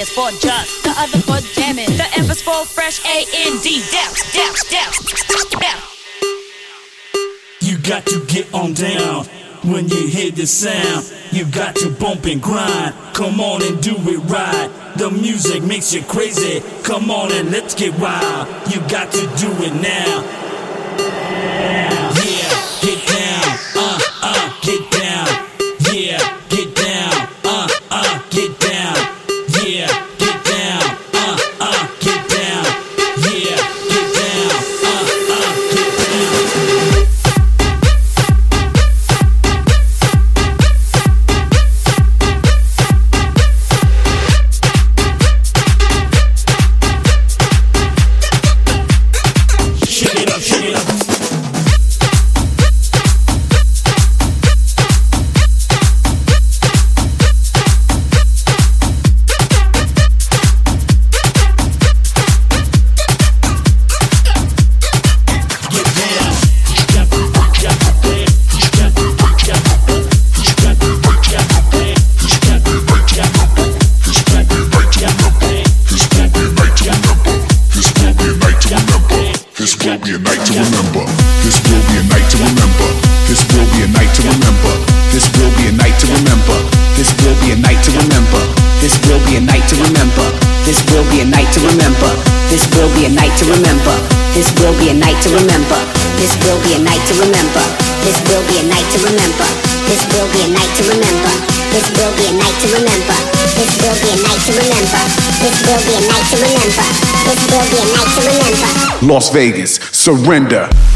is for just, the other for jamming. The F is for fresh, A N D. Douse, douse, douse, douse. You got to get on down when you hear the sound. You got to bump and grind. Come on and do it right. The music makes you crazy. Come on and let's get wild. You got to do it now. To remember. This will be a night to remember. This will be a night to remember. This will be a night to remember. This will be a night to remember. This will be a night to remember. This will be a night to remember. Las Vegas, surrender. Surrender.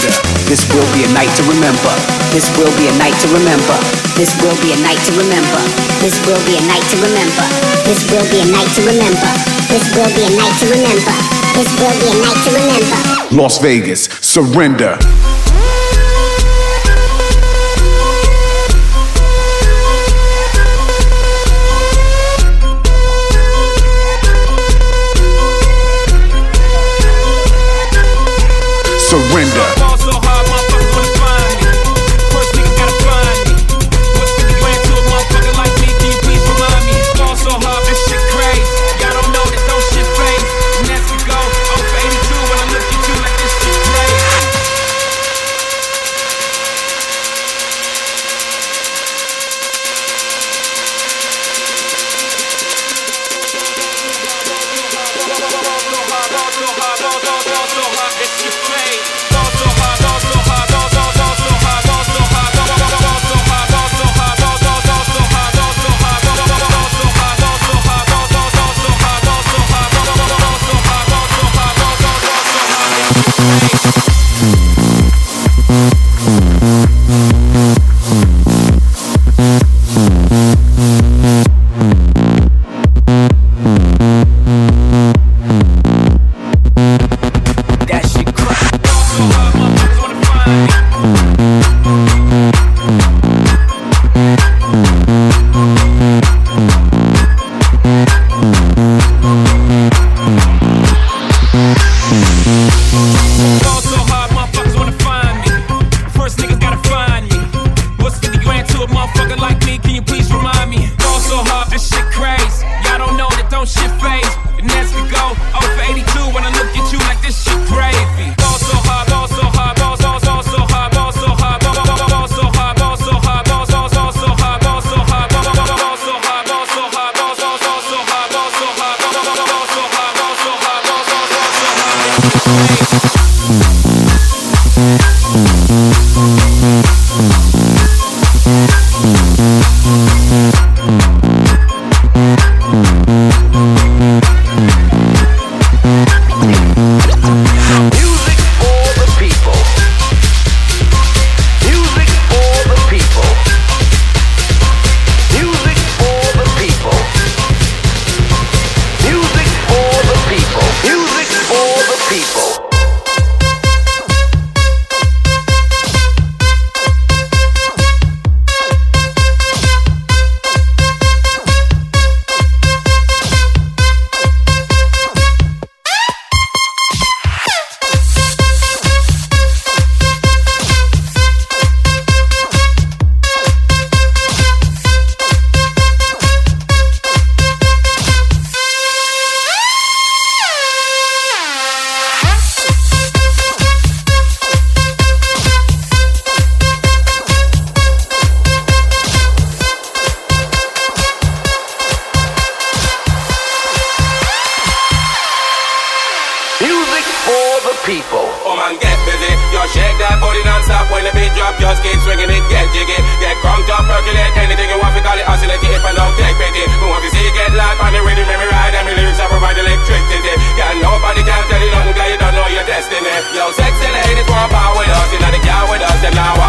Surrender. This will be a night to remember. This will be a night to remember. This will be a night to remember. This will be a night to remember. This will be a night to remember. This will be a night to remember. This will be a night to remember. Las Vegas, surrender. Surrender. Drop. Just keep swinging it, get jiggy. Get crunked up, percolate anything you want. We call it oscillate if I don't take pity. We want to see you get loud on the rhythm, let me ride. And my lyrics I provide electricity. Yeah, nobody can tell you nothing, 'cause you don't know your destiny. Yo, sexy ladies want power with us. You know the car with us, them now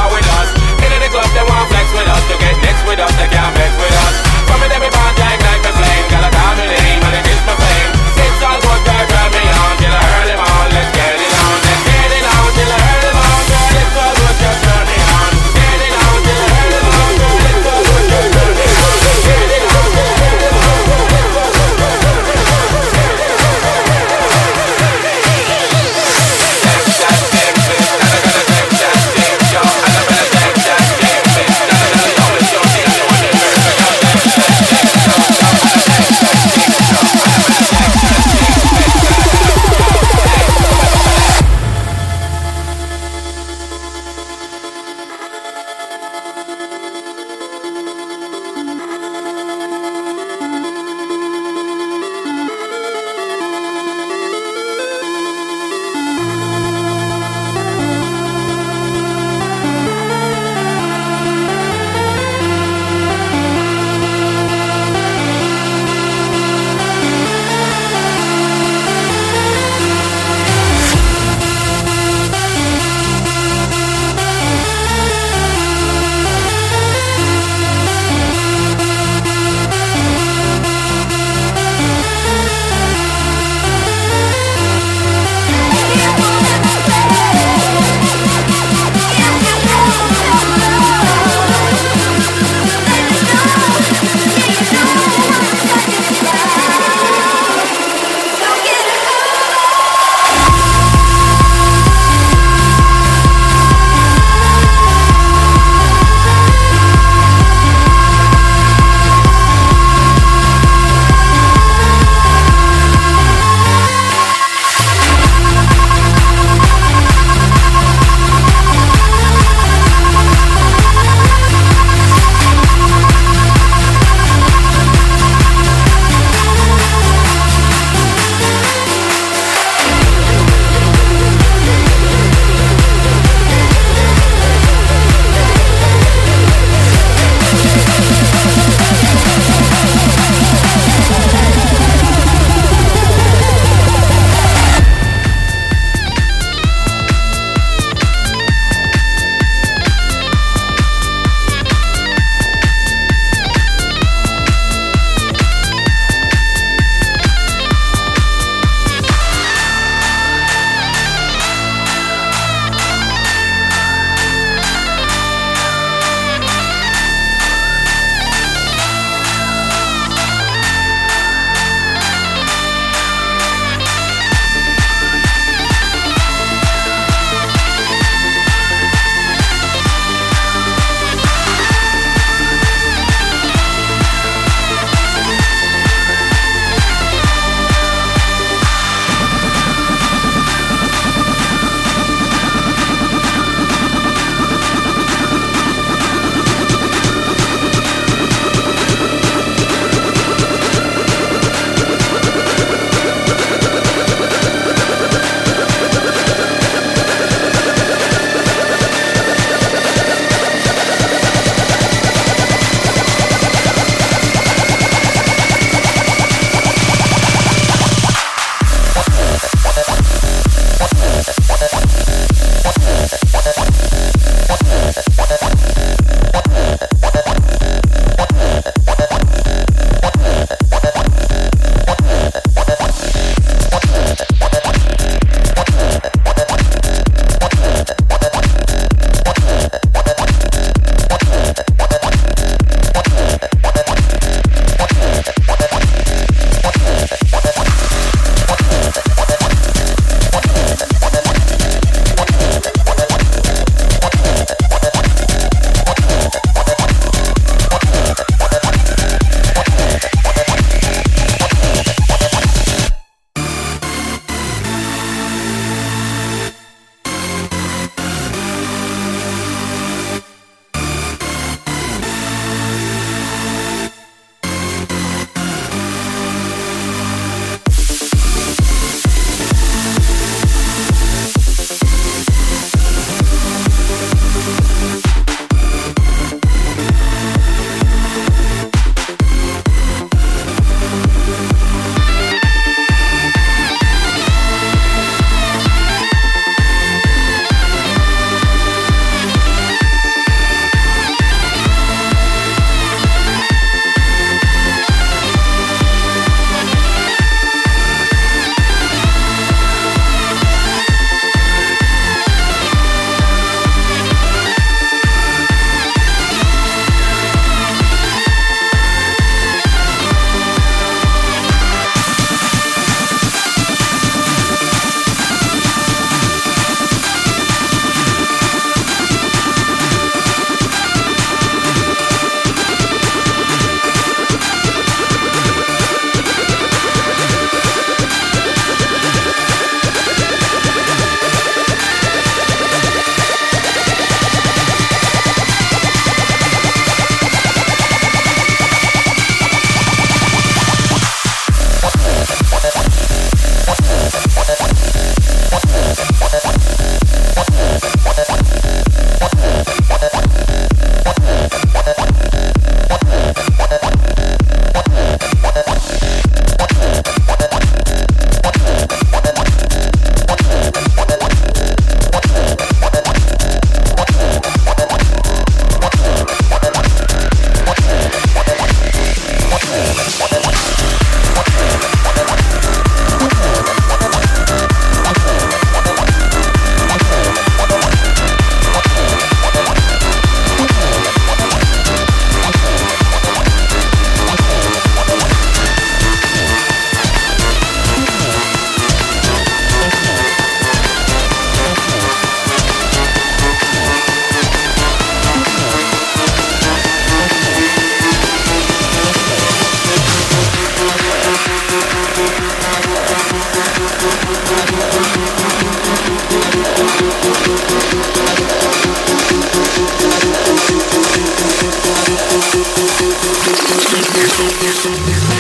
eso, eso, eso,